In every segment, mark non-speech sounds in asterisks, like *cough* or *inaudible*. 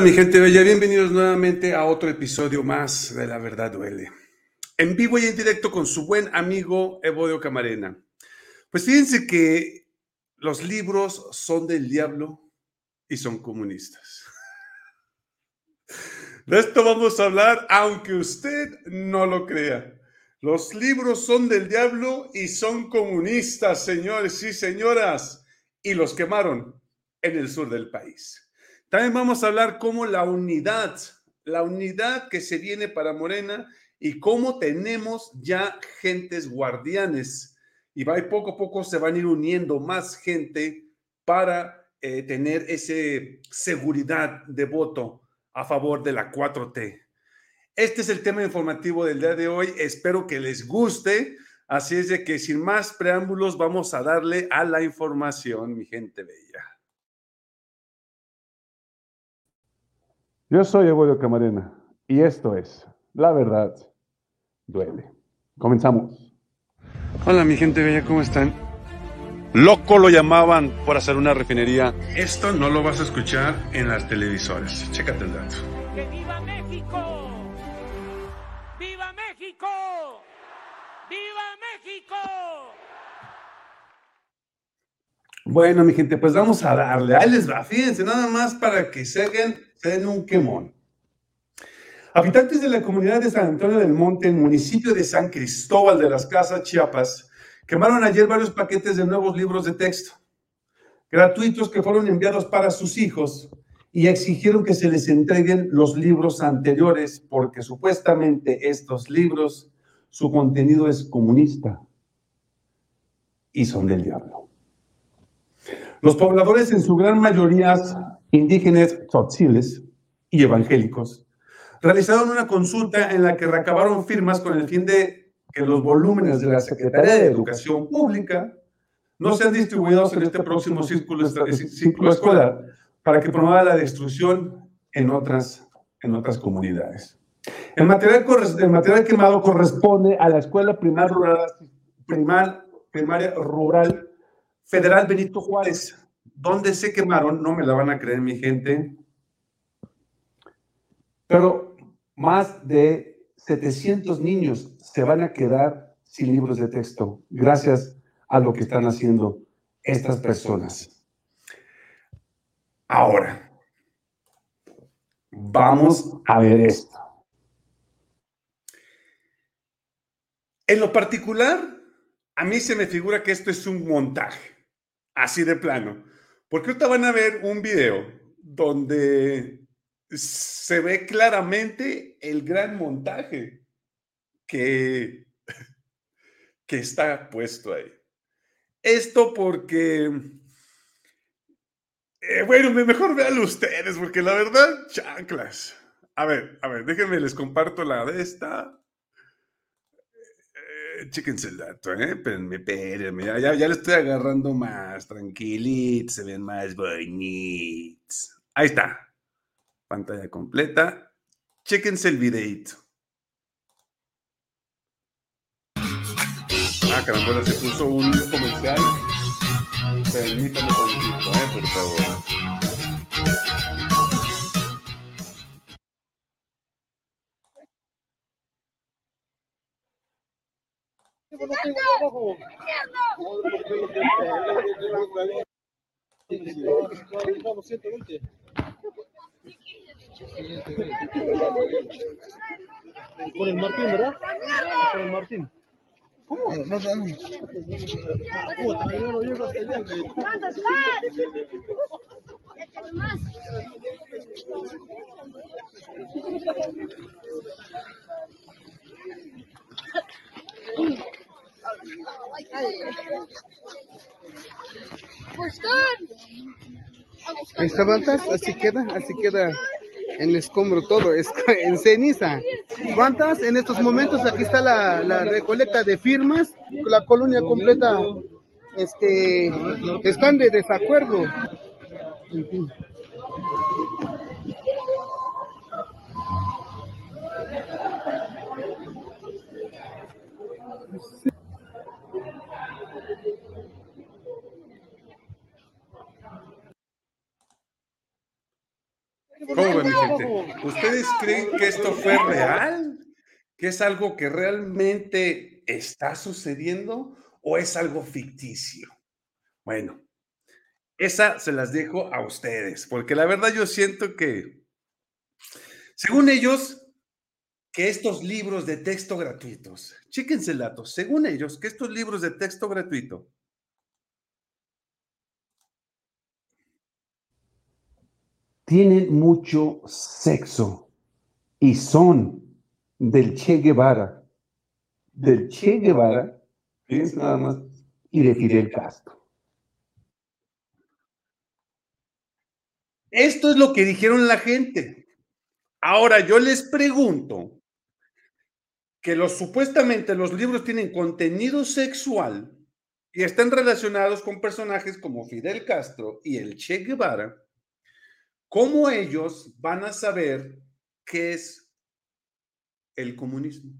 ¿Qué tal mi gente bella? Bienvenidos nuevamente a otro episodio más de La Verdad Duele. En vivo y en directo con su buen amigo Evodio Camarena. Pues fíjense que los libros son del diablo y son comunistas. De esto vamos a hablar aunque usted no lo crea. Los libros son del diablo y son comunistas, señores y señoras. Y los quemaron en el sur del país. También vamos a hablar cómo la unidad, la unidad que se viene para Morena y cómo tenemos ya gentes guardianes. Y va, poco a poco se van a ir uniendo más gente para eh, tener esa seguridad de voto a favor de la 4T. Este es el tema informativo del día de hoy. Espero que les guste. Así es de que sin más preámbulos vamos a darle a la información, mi gente bella. Yo soy Evodio Camarena y esto es La Verdad Duele. Comenzamos. Hola mi gente bella, ¿cómo están? Loco lo llamaban por hacer una refinería. Esto no lo vas a escuchar en las televisoras. Chécate el dato. ¡Que viva México! ¡Viva México! ¡Viva México! Bueno, mi gente, pues vamos a darle. Ahí les va, fíjense, nada más para que se hagan en un quemón. Habitantes de la comunidad de San Antonio del Monte, en el municipio de San Cristóbal de las Casas, Chiapas, quemaron ayer varios paquetes de nuevos libros de texto gratuitos que fueron enviados para sus hijos y exigieron que se les entreguen los libros anteriores porque supuestamente estos libros, su contenido es comunista y son del diablo. Los pobladores en su gran mayoría indígenas tzotziles y evangélicos realizaron una consulta en la que recabaron firmas con el fin de que los volúmenes de la Secretaría de Educación Pública no sean distribuidos en este próximo círculo, ciclo escolar para que promueva la destrucción en otras, en otras comunidades. El material, el material quemado corresponde a la Escuela Primaria Rural, Primaria Rural Federal Benito Juárez, donde se quemaron, no me la van a creer mi gente, pero más de 700 niños se van a quedar sin libros de texto gracias a lo que están haciendo estas personas. Ahora, vamos a ver esto. En lo particular, a mí se me figura que esto es un montaje, así de plano. Porque ahorita van a ver un video donde se ve claramente el gran montaje que, que está puesto ahí. Esto porque, eh, bueno, mejor véanlo ustedes, porque la verdad, chanclas. A ver, a ver, déjenme les comparto la de esta. Chéquense el dato, ¿eh? Espérenme, espérenme. Ya, ya, le estoy agarrando más. Tranquilitos, se ven más bonitos. Ahí está. Pantalla completa. Chéquense el videito. Ah, caramba, se puso un comercial. Permítame tantito, ¿eh? Por favor. Con el Martín, ¿verdad? Con el Martín. ¿Cómo? No, hasta allá. más. Esta mantas, así queda, así queda en escombro todo, es en ceniza. ¿Cuántas? En estos momentos aquí está la, la recolecta de firmas, la colonia completa este, están de desacuerdo. ¿Cómo ven, gente? ¿Ustedes creen que esto fue real? ¿Que es algo que realmente está sucediendo o es algo ficticio? Bueno, esa se las dejo a ustedes, porque la verdad yo siento que, según ellos, que estos libros de texto gratuitos, chéquense el dato, según ellos, que estos libros de texto gratuito tienen mucho sexo y son del Che Guevara, del Che Guevara, y de Fidel Castro. Esto es lo que dijeron la gente. Ahora yo les pregunto que los supuestamente los libros tienen contenido sexual y están relacionados con personajes como Fidel Castro y el Che Guevara, ¿cómo ellos van a saber qué es el comunismo?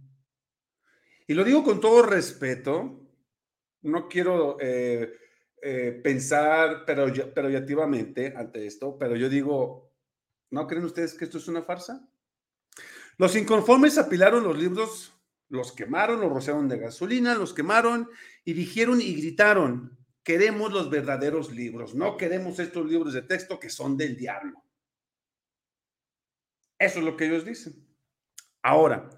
Y lo digo con todo respeto, no quiero eh, eh, pensar pero, activamente ante esto, pero yo digo, ¿no creen ustedes que esto es una farsa? Los inconformes apilaron los libros, los quemaron, los rociaron de gasolina, los quemaron y dijeron y gritaron, queremos los verdaderos libros, no queremos estos libros de texto que son del diablo. Eso es lo que ellos dicen. Ahora,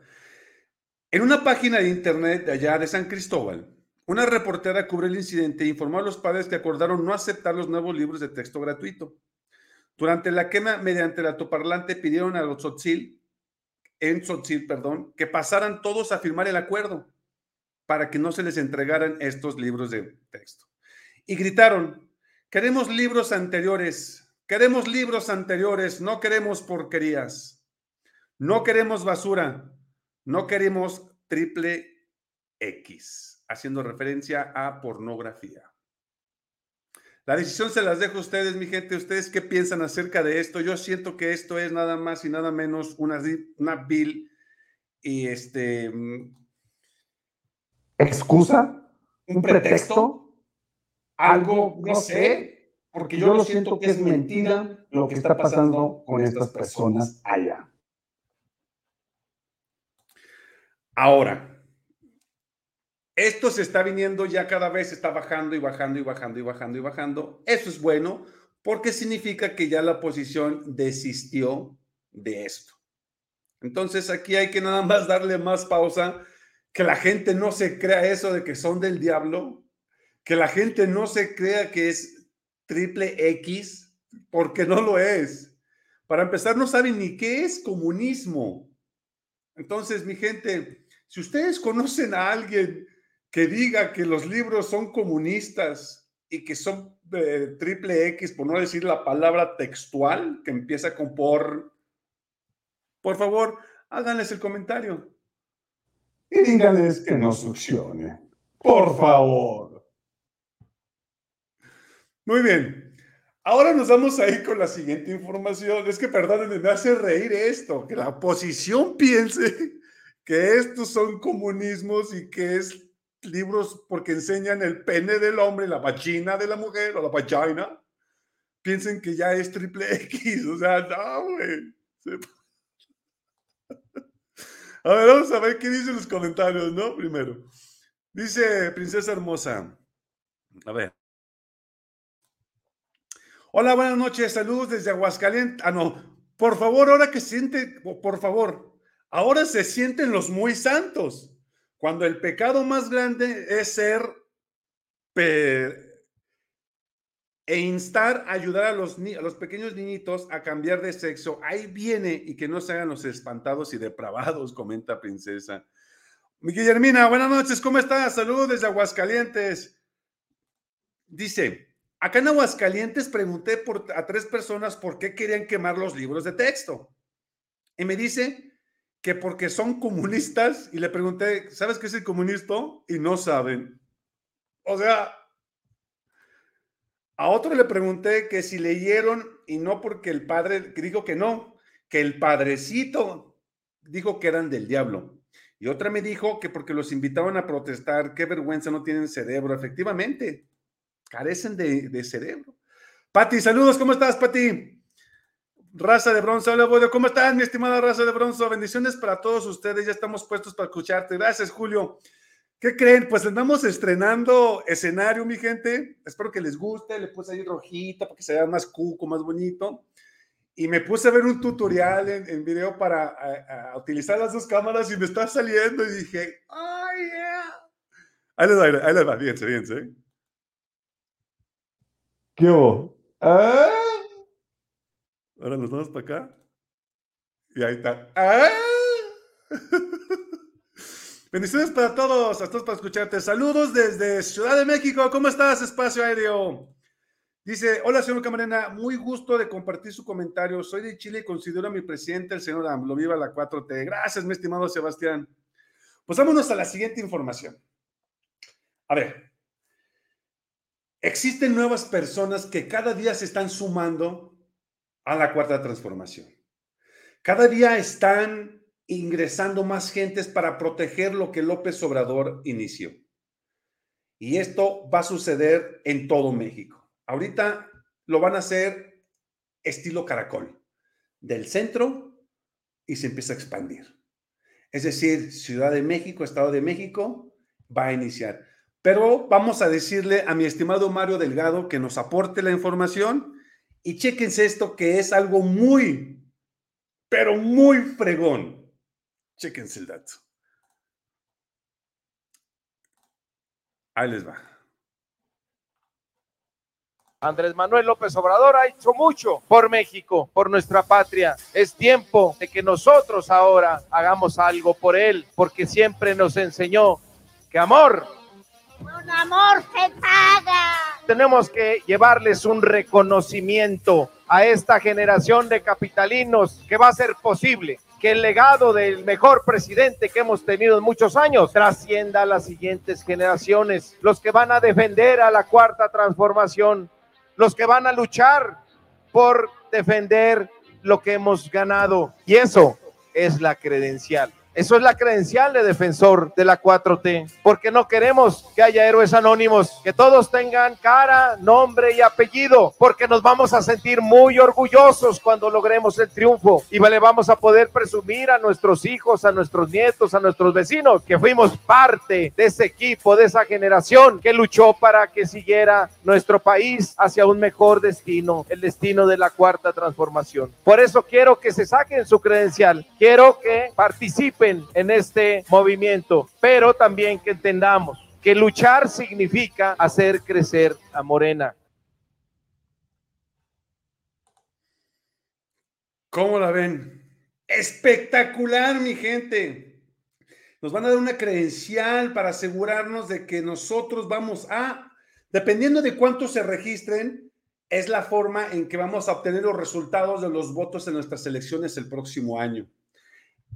en una página de internet de allá de San Cristóbal, una reportera cubre el incidente e informó a los padres que acordaron no aceptar los nuevos libros de texto gratuito. Durante la quema, mediante el altoparlante, pidieron a los Tzotzil, en Tzotzil, perdón, que pasaran todos a firmar el acuerdo para que no se les entregaran estos libros de texto. Y gritaron, queremos libros anteriores, queremos libros anteriores, no queremos porquerías, no queremos basura, no queremos triple X haciendo referencia a pornografía. La decisión se las dejo a ustedes, mi gente. ¿Ustedes qué piensan acerca de esto? Yo siento que esto es nada más y nada menos una, una bill y este... Mm, ¿Excusa? ¿Un pretexto? Algo, no sé, porque yo lo siento que es mentira lo que está pasando con estas personas allá. Ahora, esto se está viniendo ya cada vez, está bajando y bajando y bajando y bajando y bajando. Eso es bueno porque significa que ya la oposición desistió de esto. Entonces aquí hay que nada más darle más pausa, que la gente no se crea eso de que son del diablo, que la gente no se crea que es triple X, porque no lo es. Para empezar, no saben ni qué es comunismo. Entonces, mi gente, si ustedes conocen a alguien que diga que los libros son comunistas y que son de triple X, por no decir la palabra textual, que empieza con por, por favor, háganles el comentario. Y díganles que no succione. Por favor. Muy bien. Ahora nos vamos a ir con la siguiente información. Es que, perdónenme, me hace reír esto, que la oposición *laughs* piense que estos son comunismos y que es libros porque enseñan el pene del hombre, la vagina de la mujer o la vagina, piensen que ya es triple *laughs* X. O sea, no, güey. *laughs* A ver, vamos a ver qué dicen los comentarios, ¿no? Primero. Dice Princesa Hermosa. A ver. Hola, buenas noches. Saludos desde Aguascalientes. Ah, no. Por favor, ahora que siente, por favor, ahora se sienten los muy santos. Cuando el pecado más grande es ser e instar a ayudar a los, a los pequeños niñitos a cambiar de sexo, ahí viene y que no se hagan los espantados y depravados, *laughs* comenta Princesa. Mi Guillermina, buenas noches, ¿cómo estás? Saludos desde Aguascalientes. Dice, acá en Aguascalientes pregunté a tres personas por qué querían quemar los libros de texto. Y me dice que porque son comunistas y le pregunté, ¿sabes qué es el comunista? Y no saben. O sea, a otro le pregunté que si leyeron y no porque el padre dijo que no, que el padrecito dijo que eran del diablo. Y otra me dijo que porque los invitaban a protestar, qué vergüenza, no tienen cerebro. Efectivamente, carecen de, cerebro. Pati, saludos, ¿cómo estás, Pati? Raza de bronce, hola Bodio, ¿cómo estás, mi estimada raza de bronce? Bendiciones para todos ustedes, ya estamos puestos para escucharte. Gracias, Julio. ¿Qué creen? Pues andamos estrenando escenario, mi gente. Espero que les guste. Le puse ahí rojita para que se vea más cuco, más bonito. Y me puse a ver un tutorial en, video para utilizar las dos cámaras y me está saliendo y dije, ¡ay, yeah! Ahí les va, ahí les va, fíjense, fíjense. ¿Qué? ¿Ah? Ahora nos vamos para acá. Y ahí está. ¡Ah! *laughs* Bendiciones para todos, a todos para escucharte. Saludos desde Ciudad de México. ¿Cómo estás, espacio aéreo? Dice, hola, señor Camarena, muy gusto de compartir su comentario. Soy de Chile y considero a mi presidente, el señor AMLO. Viva la 4T. Gracias, mi estimado Sebastián. Pues vámonos a la siguiente información. A ver, existen nuevas personas que cada día se están sumando a la cuarta transformación. Cada día están ingresando más gentes para proteger lo que López Obrador inició. Y esto va a suceder en todo México. Ahorita lo van a hacer estilo caracol, del centro y se empieza a expandir. Es decir, Ciudad de México, Estado de México va a iniciar. Pero vamos a decirle a mi estimado Mario Delgado que nos aporte la información y chéquense esto que es algo muy, pero muy fregón. Chéquense el dato. Ahí les va. Andrés Manuel López Obrador ha hecho mucho por México, por nuestra patria. Es tiempo de que nosotros ahora hagamos algo por él, porque siempre nos enseñó que amor, amor se paga. tenemos que llevarles un reconocimiento a esta generación de capitalinos que va a ser posible que el legado del mejor presidente que hemos tenido en muchos años trascienda a las siguientes generaciones, los que van a defender a la cuarta transformación, los que van a luchar por defender lo que hemos ganado. Y eso es la credencial. Eso es la credencial de defensor de la 4T, porque no queremos que haya héroes anónimos, que todos tengan cara, nombre y apellido, porque nos vamos a sentir muy orgullosos cuando logremos el triunfo y le vamos a poder presumir a nuestros hijos, a nuestros nietos, a nuestros vecinos que fuimos parte de ese equipo, de esa generación que luchó para que siguiera nuestro país hacia un mejor destino, el destino de la cuarta transformación. Por eso quiero que se saquen su credencial, quiero que participen en este movimiento, pero también que entendamos que luchar significa hacer crecer a Morena. ¿Cómo la ven? Espectacular, mi gente. Nos van a dar una credencial para asegurarnos de que nosotros vamos a, dependiendo de cuántos se registren, es la forma en que vamos a obtener los resultados de los votos en nuestras elecciones el próximo año.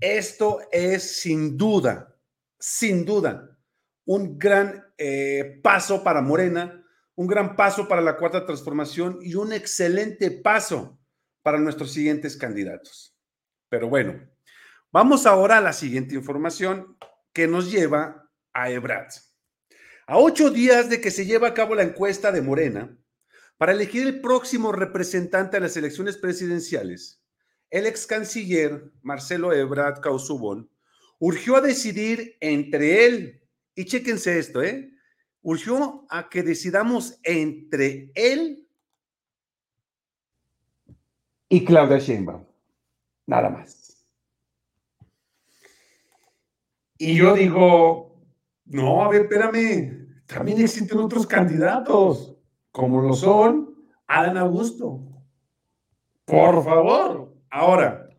Esto es sin duda, sin duda, un gran eh, paso para Morena, un gran paso para la cuarta transformación y un excelente paso para nuestros siguientes candidatos. Pero bueno, vamos ahora a la siguiente información que nos lleva a Ebrard. A ocho días de que se lleve a cabo la encuesta de Morena para elegir el próximo representante a las elecciones presidenciales, el ex canciller Marcelo Ebrard Causubón urgió a decidir entre él, y chéquense esto, ¿eh? Urgió a que decidamos entre él Y Claudia Sheinbaum. Nada más. Y yo digo, no, a ver, espérame, también existen otros candidatos, como lo son Adán Augusto. Por favor. Ahora,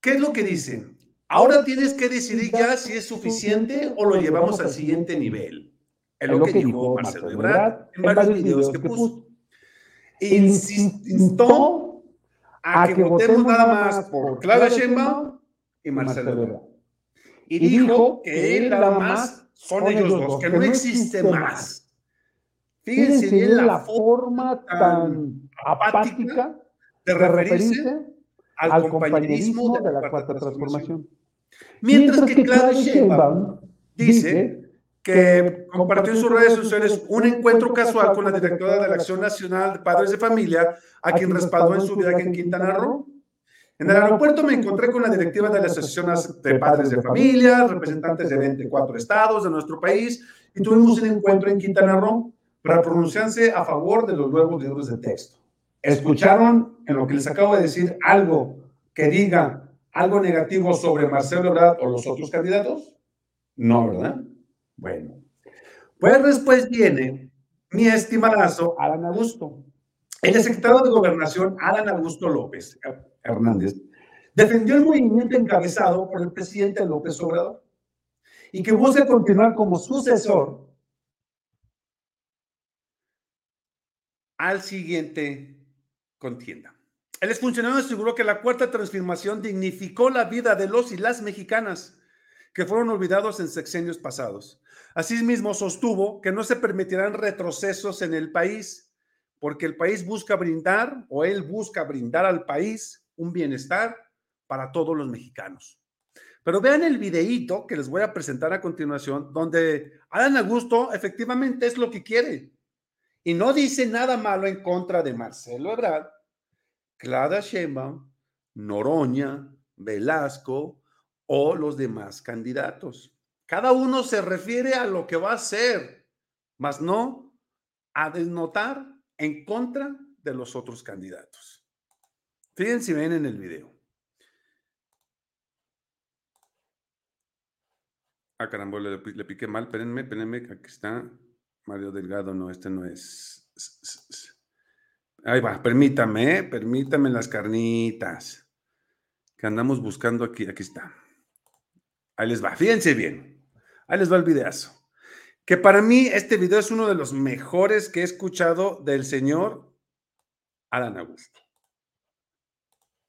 ¿qué es lo que dicen? Ahora tienes que decidir ya si es suficiente o lo llevamos al siguiente nivel. Es lo que dijo Marcelo Ebrard en varios videos que puso. Instó a que votemos nada más por Claudia Sheinbaum y Marcelo Ebrard. Y dijo que él nada más son ellos dos, que no existe más. Fíjense bien la forma tan apática de referirse al compañerismo de la cuarta transformación. Mientras que Claudia Sheinbaum dice que compartió en sus redes sociales un encuentro casual con la directora de la Acción Nacional de Padres de Familia, a quien respaldó en su viaje en Quintana Roo. En el aeropuerto me encontré con la directiva de la Asociación de Padres de Familia, representantes de 24 estados de nuestro país, y tuvimos un encuentro en Quintana Roo para pronunciarse a favor de los nuevos libros de texto. ¿Escucharon en lo que les acabo de decir algo que diga algo negativo sobre Marcelo Ebrard o los otros candidatos? No, ¿verdad? Bueno. Pues después viene mi estimadazo Alan Augusto. El secretario de Gobernación, Alan Augusto López Hernández, defendió el movimiento encabezado por el presidente López Obrador y que busca continuar como sucesor al siguiente contienda. El exfuncionario aseguró que la cuarta transformación dignificó la vida de los y las mexicanas que fueron olvidados en sexenios pasados. Asimismo, sostuvo que no se permitirán retrocesos en el país, porque el país busca brindar, o él busca brindar al país, un bienestar para todos los mexicanos. Pero vean el videíto que les voy a presentar a continuación, donde Adán Augusto efectivamente es lo que quiere. Y no dice nada malo en contra de Marcelo Ebrard, Clara Sheinbaum, Noroña, Velasco o los demás candidatos. Cada uno se refiere a lo que va a hacer, mas no a desnotar en contra de los otros candidatos. Fíjense si ven en el video. Ah, caramba, le, le piqué mal, espérenme, espérenme, aquí está. Mario Delgado, no, este no es. Ahí va, permítame, ¿eh? permítame las carnitas que andamos buscando aquí. Aquí está. Ahí les va, fíjense bien. Ahí les va el videazo. Que para mí este video es uno de los mejores que he escuchado del señor Alan Augusto.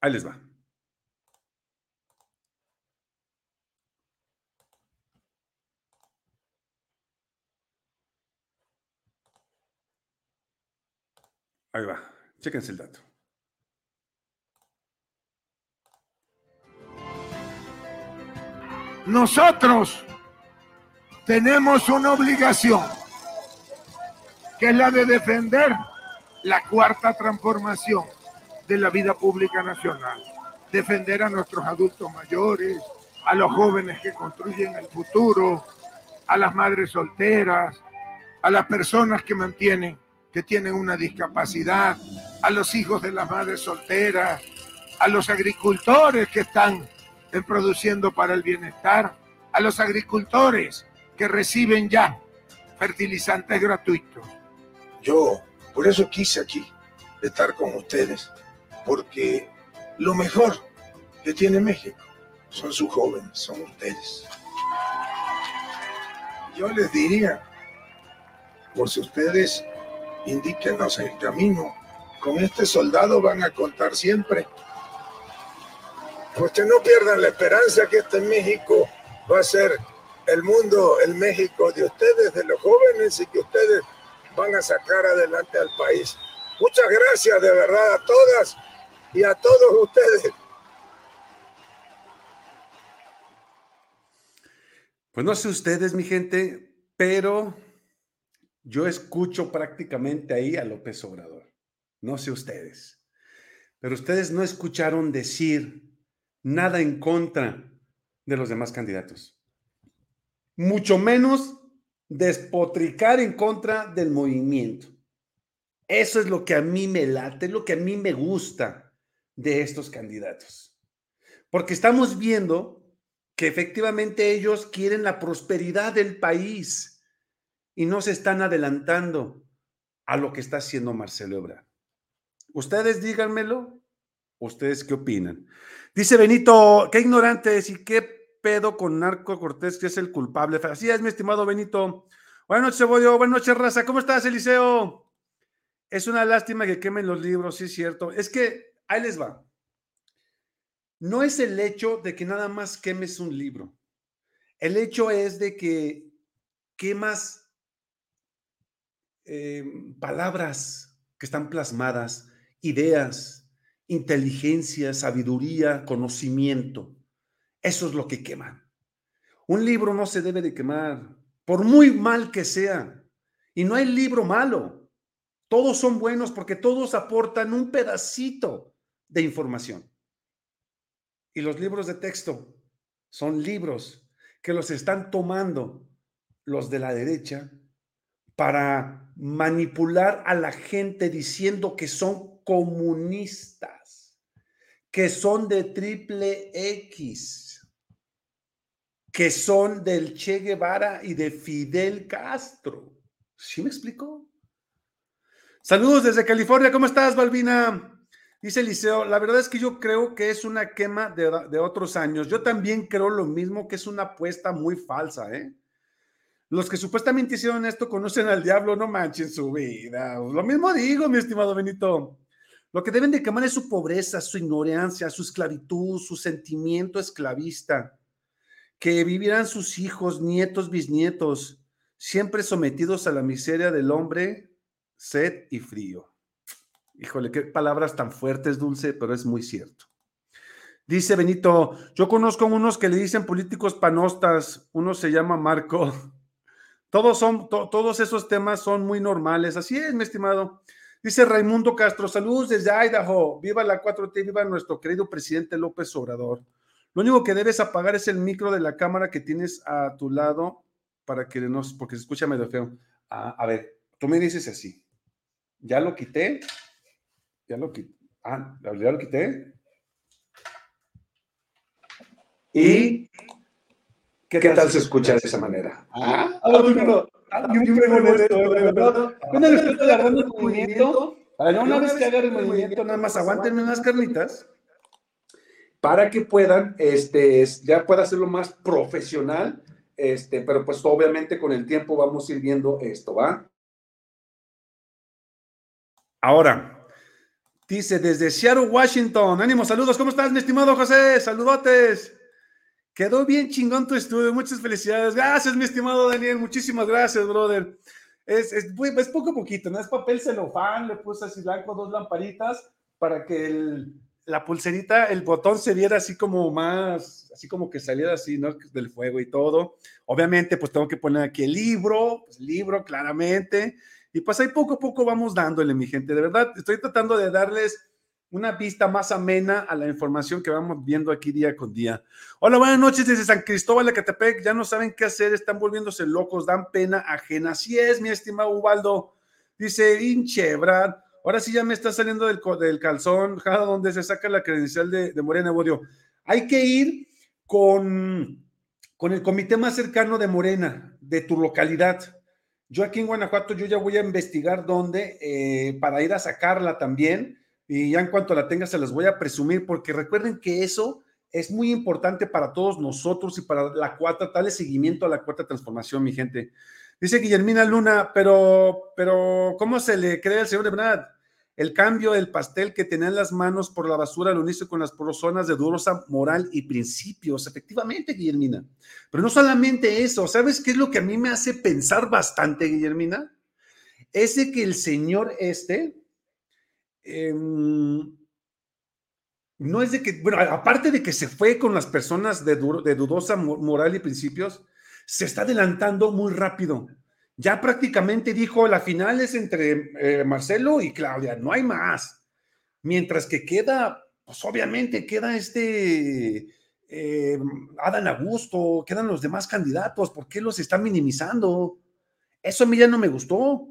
Ahí les va. Ahí va, chéquense el dato. Nosotros tenemos una obligación, que es la de defender la cuarta transformación de la vida pública nacional. Defender a nuestros adultos mayores, a los jóvenes que construyen el futuro, a las madres solteras, a las personas que mantienen que tienen una discapacidad, a los hijos de las madres solteras, a los agricultores que están produciendo para el bienestar, a los agricultores que reciben ya fertilizantes gratuitos. Yo por eso quise aquí estar con ustedes, porque lo mejor que tiene México son sus jóvenes, son ustedes. Yo les diría, por si ustedes indíquenos el camino. Con este soldado van a contar siempre. Pues que no pierdan la esperanza que este México va a ser el mundo, el México de ustedes, de los jóvenes, y que ustedes van a sacar adelante al país. Muchas gracias de verdad a todas y a todos ustedes. Pues sé ustedes, mi gente, pero yo escucho prácticamente ahí a López Obrador. No sé ustedes. Pero ustedes no escucharon decir nada en contra de los demás candidatos. Mucho menos despotricar en contra del movimiento. Eso es lo que a mí me late, lo que a mí me gusta de estos candidatos. Porque estamos viendo que efectivamente ellos quieren la prosperidad del país y no se están adelantando a lo que está haciendo Marcelo Ebrard. Ustedes díganmelo, ustedes qué opinan. Dice Benito, qué ignorante es y qué pedo con Narco Cortés, que es el culpable. Así es, mi estimado Benito. Buenas noches, Cebollo. Buenas noches, Raza. ¿Cómo estás, Eliseo? Es una lástima que quemen los libros, sí es cierto. Es que, ahí les va. No es el hecho de que nada más quemes un libro. El hecho es de que quemas Em, palabras que están plasmadas, ideas, inteligencia, sabiduría, conocimiento. Eso es lo que queman. Un libro no se debe de quemar. por muy mal que sea. Y no hay libro malo. Todos son buenos porque todos aportan un pedacito de información. Y los libros de texto son libros que los están tomando los de la derecha para manipular a la gente diciendo que son comunistas, que son de triple X, que son del Che Guevara y de Fidel Castro. ¿Sí me explico? Saludos desde California, ¿cómo estás, Balbina? Dice Eliseo, la verdad es que yo creo que es una quema de, de, otros años. Yo también creo lo mismo, que es una apuesta muy falsa, ¿eh? Los que supuestamente hicieron esto conocen al diablo, no manchen su vida. Lo mismo digo, mi estimado Benito. Lo que deben de quemar es su pobreza, su ignorancia, su esclavitud, su sentimiento esclavista. Que vivirán sus hijos, nietos, bisnietos, siempre sometidos a la miseria del hombre, sed y frío. Híjole, qué palabras tan fuertes, Dulce, pero es muy cierto. Dice Benito, yo conozco unos que le dicen políticos panostas, uno se llama Marco. Todos, son, todos esos temas son muy normales. Así es, mi estimado. Dice Raimundo Castro, saludos desde Idaho. Viva la 4T, viva nuestro querido presidente López Obrador. Lo único que debes apagar es el micro de la cámara que tienes a tu lado para que no, porque se escucha medio feo. Ah, a ver, tú me dices así. Ya lo quité. Ya lo quité. Ah, ya lo quité. ¿Y qué, ¿Qué tal, se escucha de esa manera? Ah. Bueno, le estoy agarrando el movimiento. Para una vez que haga el movimiento, nada más aguántenme unas carnitas para que puedan, este, ya pueda hacerlo más profesional, este, pero pues obviamente con el tiempo vamos a ir viendo esto, ¿va? Ahora, Dice desde Seattle, Washington. Ánimo, saludos. ¿Cómo estás, mi estimado José? Saludotes. Quedó bien chingón tu estudio. Muchas felicidades. Gracias, mi estimado Daniel. Muchísimas gracias, brother. Es, es, es poco a poquito, ¿no? Es papel celofán. Le puse así blanco dos lamparitas para que el, la pulserita, el botón se viera así como más, así como que saliera así, ¿no? Del fuego y todo. Obviamente, pues tengo que poner aquí el libro, pues libro, claramente. Y pues ahí poco a poco vamos dándole, mi gente. De verdad, estoy tratando de darles una vista más amena a la información que vamos viendo aquí día con día. Hola, buenas noches desde San Cristóbal de Catepec. Ya no saben qué hacer, están volviéndose locos, dan pena ajena. Así es, mi estimado Ubaldo. Dice, hinche, Brad. Ahora sí ya me está saliendo del, del calzón, *laughs* donde se saca la credencial de, de Morena Bodio. Hay que ir con, con el comité más cercano de Morena, de tu localidad yo aquí en Guanajuato, yo ya voy a investigar dónde eh, para ir a sacarla también. Y ya en cuanto la tenga, se las voy a presumir, porque recuerden que eso es muy importante para todos nosotros y para la cuarta, darle seguimiento a la cuarta transformación, mi gente. Dice Guillermina Luna, pero, pero, ¿cómo se le cree al señor Ebrard? El cambio del pastel que tenía en las manos por la basura lo hizo con las personas de durosa moral y principios. Efectivamente, Guillermina. Pero no solamente eso, ¿sabes qué es lo que a mí me hace pensar bastante, Guillermina? Es de que el señor este, em, no es de que, bueno, aparte de que se fue con las personas de, dudosa moral y principios, se está adelantando muy rápido ya prácticamente dijo, la final es entre eh, Marcelo y Claudia, no hay más. Mientras que queda, pues obviamente queda este eh, Adán Augusto, quedan los demás candidatos, ¿por qué los están minimizando? Eso a mí ya no me gustó.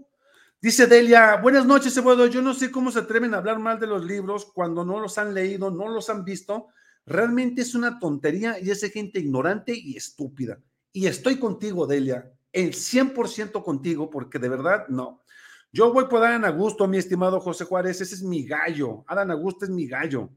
Dice Delia, buenas noches, Eduardo. Yo no sé cómo se atreven a hablar mal de los libros cuando no los han leído, no los han visto. Realmente es una tontería y es gente ignorante y estúpida. Y estoy contigo, Delia el 100% contigo, porque de verdad no. Yo voy por Adán Augusto, mi estimado José Juárez, ese es mi gallo. Adán Augusto es mi gallo.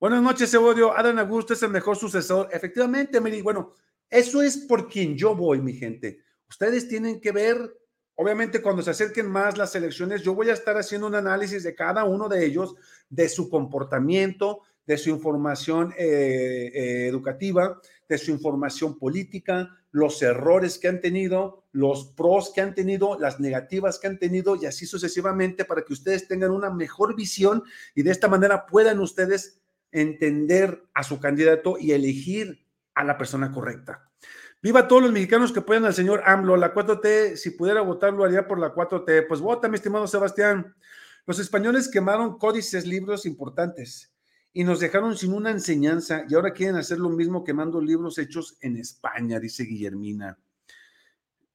Buenas noches, Evodio. Adán Augusto es el mejor sucesor. Efectivamente, Miri, bueno, eso es por quien yo voy, mi gente. Ustedes tienen que ver, obviamente, cuando se acerquen más las elecciones, yo voy a estar haciendo un análisis de cada uno de ellos, de su comportamiento, de su información eh, eh, educativa, de su información política, los errores que han tenido, los pros que han tenido, las negativas que han tenido y así sucesivamente para que ustedes tengan una mejor visión y de esta manera puedan ustedes entender a su candidato y elegir a la persona correcta. Viva todos los mexicanos que apoyan al señor AMLO. La 4T, si pudiera votar, lo haría por la 4T. Pues vota, mi estimado Sebastián. Los españoles quemaron códices, libros importantes y nos dejaron sin una enseñanza y ahora quieren hacer lo mismo quemando libros hechos en España, dice Guillermina.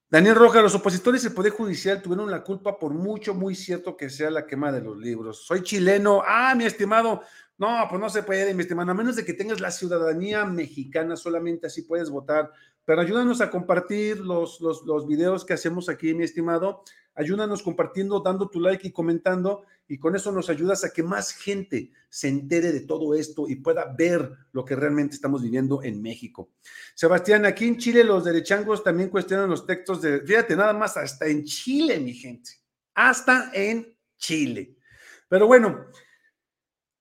Daniel Roja, los opositores del Poder Judicial tuvieron la culpa por mucho, muy cierto que sea la quema de los libros. Soy chileno. Ah, mi estimado. No, pues no se puede, mi estimado. A menos de que tengas la ciudadanía mexicana, solamente así puedes votar. Pero ayúdanos a compartir los, los, los videos que hacemos aquí, mi estimado. Ayúdanos compartiendo, dando tu like y comentando, y con eso nos ayudas a que más gente se entere de todo esto y pueda ver lo que realmente estamos viviendo en México. Sebastián, aquí en Chile los derechangos también cuestionan los textos de, fíjate, nada más hasta en Chile, mi gente, hasta en Chile. Pero bueno,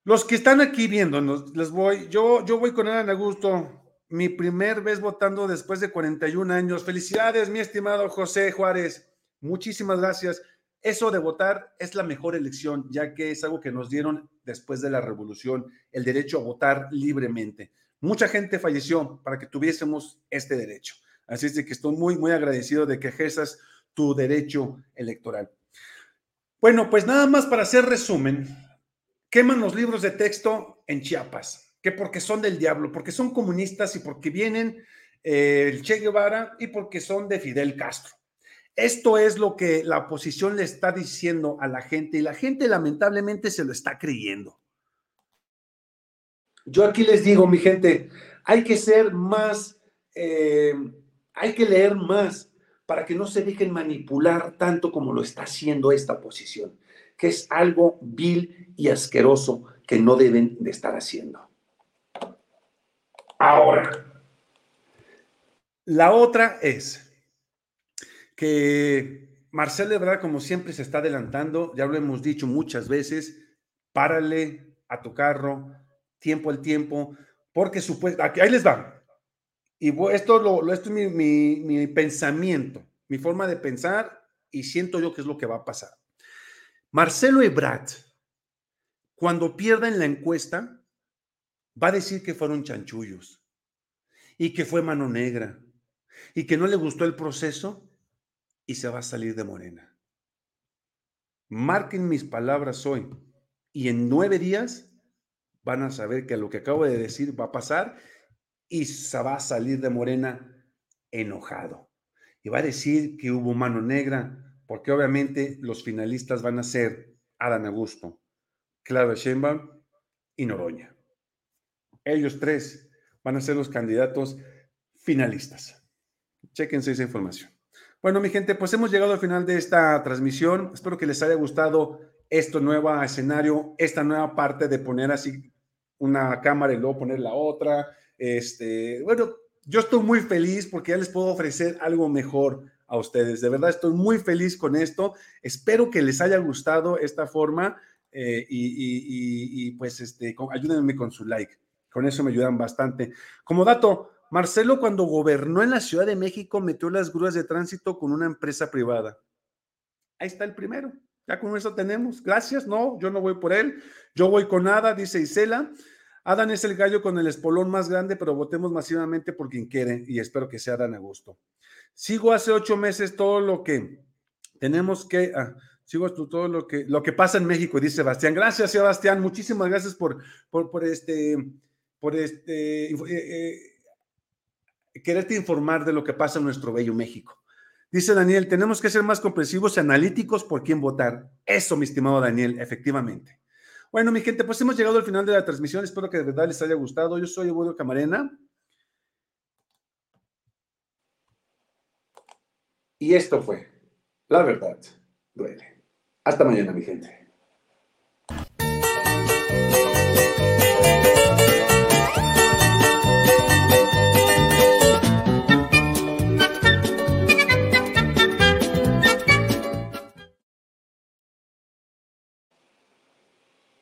los que están aquí viéndonos, les voy, yo, yo voy con Ana Augusto, mi primer vez votando después de 41 años. Felicidades, mi estimado José Juárez. Muchísimas gracias. Eso de votar es la mejor elección, ya que es algo que nos dieron después de la revolución, el derecho a votar libremente. Mucha gente falleció para que tuviésemos este derecho. Así es de que estoy muy, muy agradecido de que ejerzas tu derecho electoral. Bueno, pues nada más para hacer resumen, queman los libros de texto en Chiapas, que porque son del diablo, porque son comunistas y porque vienen eh, el Che Guevara y porque son de Fidel Castro. Esto es lo que la oposición le está diciendo a la gente y la gente lamentablemente se lo está creyendo. Yo aquí les digo, mi gente, hay que ser más, eh, hay que leer más para que no se dejen manipular tanto como lo está haciendo esta oposición, que es algo vil y asqueroso que no deben de estar haciendo. Ahora, la otra es, que Marcelo Ebrard, como siempre, se está adelantando, ya lo hemos dicho muchas veces, párale a tu carro, tiempo al tiempo, porque supuestamente, ahí les va. Y esto, lo, es mi, mi pensamiento, mi forma de pensar, y siento yo que es lo que va a pasar. Marcelo Ebrard, cuando pierda en la encuesta, va a decir que fueron chanchullos y que fue mano negra y que no le gustó el proceso y se va a salir de Morena. Marquen mis palabras hoy y en nueve días van a saber que lo que acabo de decir va a pasar y se va a salir de Morena enojado. Y va a decir que hubo mano negra, porque obviamente los finalistas van a ser Adán Augusto, Claudia Sheinbaum y Noroña. Ellos tres van a ser los candidatos finalistas. Chequense esa información. Bueno, mi gente, pues hemos llegado al final de esta transmisión. Espero que les haya gustado este nuevo escenario, esta nueva parte de poner así una cámara y luego poner la otra. Este, bueno, yo estoy muy feliz porque ya les puedo ofrecer algo mejor a ustedes. De verdad, estoy muy feliz con esto. Espero que les haya gustado esta forma eh, y, y, pues este, ayúdenme con su like. Con eso me ayudan bastante. Como dato, Marcelo cuando gobernó en la Ciudad de México metió las grúas de tránsito con una empresa privada. Ahí está el primero. Ya con eso tenemos. Gracias. No, yo no voy por él. Yo voy con Ada, dice Isela. Adán es el gallo con el espolón más grande, pero votemos masivamente por quien quiere y espero que sea Dan a gusto. Sigo hace ocho meses todo lo que tenemos que. Ah, sigo todo lo que, lo que pasa en México, dice Sebastián. Gracias, Sebastián. Muchísimas gracias por, por, este. Por este eh, eh, quererte informar de lo que pasa en nuestro bello México. Dice Daniel, tenemos que ser más comprensivos y analíticos por quién votar. Eso, mi estimado Daniel, efectivamente. Bueno, mi gente, pues hemos llegado al final de la transmisión. Espero que de verdad les haya gustado. Yo soy Eduardo Camarena. Y esto fue La Verdad Duele. Hasta mañana, mi gente.